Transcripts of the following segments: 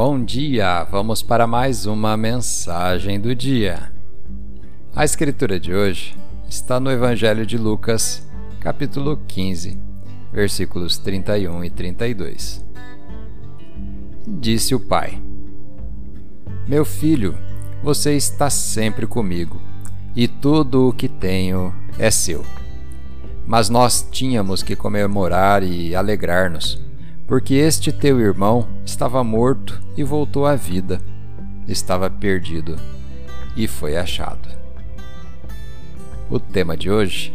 Bom dia! Vamos para mais uma mensagem do dia. A escritura de hoje está no Evangelho de Lucas, capítulo 15, versículos 31 e 32. Disse o pai: Meu filho, você está sempre comigo, e tudo o que tenho é seu. Mas nós tínhamos que comemorar e alegrar-nos, porque este teu irmão estava morto e voltou à vida, estava perdido e foi achado. O tema de hoje: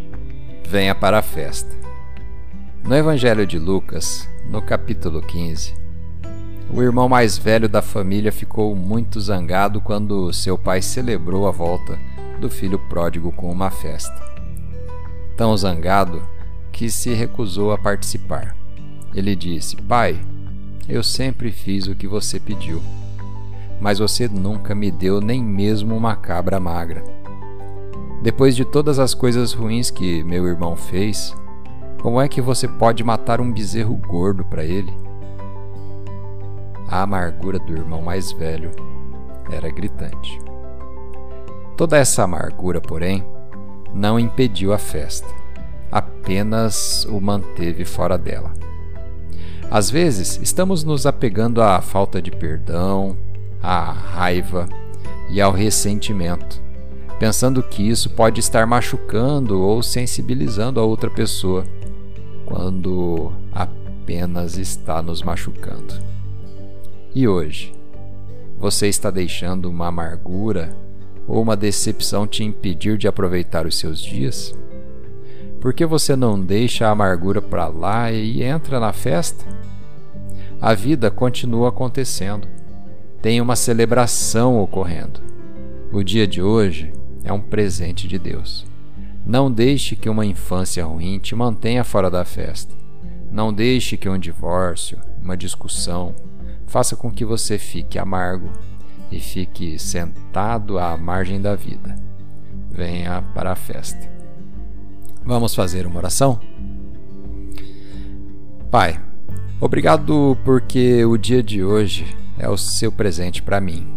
Venha para a festa. No Evangelho de Lucas, no capítulo 15, o irmão mais velho da família ficou muito zangado quando seu pai celebrou a volta do filho pródigo com uma festa tão zangado que se recusou a participar. Ele disse: Pai, eu sempre fiz o que você pediu, mas você nunca me deu nem mesmo uma cabra magra. Depois de todas as coisas ruins que meu irmão fez, como é que você pode matar um bezerro gordo para ele? A amargura do irmão mais velho era gritante. Toda essa amargura, porém, não impediu a festa, apenas o manteve fora dela. Às vezes, estamos nos apegando à falta de perdão, à raiva e ao ressentimento, pensando que isso pode estar machucando ou sensibilizando a outra pessoa, quando apenas está nos machucando. E hoje, você está deixando uma amargura ou uma decepção te impedir de aproveitar os seus dias? Por que você não deixa a amargura para lá e entra na festa? A vida continua acontecendo. Tem uma celebração ocorrendo. O dia de hoje é um presente de Deus. Não deixe que uma infância ruim te mantenha fora da festa. Não deixe que um divórcio, uma discussão, faça com que você fique amargo e fique sentado à margem da vida. Venha para a festa. Vamos fazer uma oração? Pai, obrigado porque o dia de hoje é o seu presente para mim.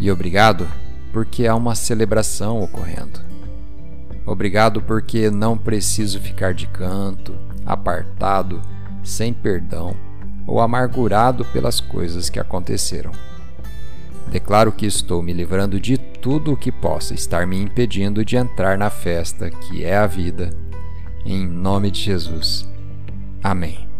E obrigado porque há uma celebração ocorrendo. Obrigado porque não preciso ficar de canto, apartado, sem perdão ou amargurado pelas coisas que aconteceram. Declaro que estou me livrando de tudo o que possa estar me impedindo de entrar na festa que é a vida. Em nome de Jesus. Amém.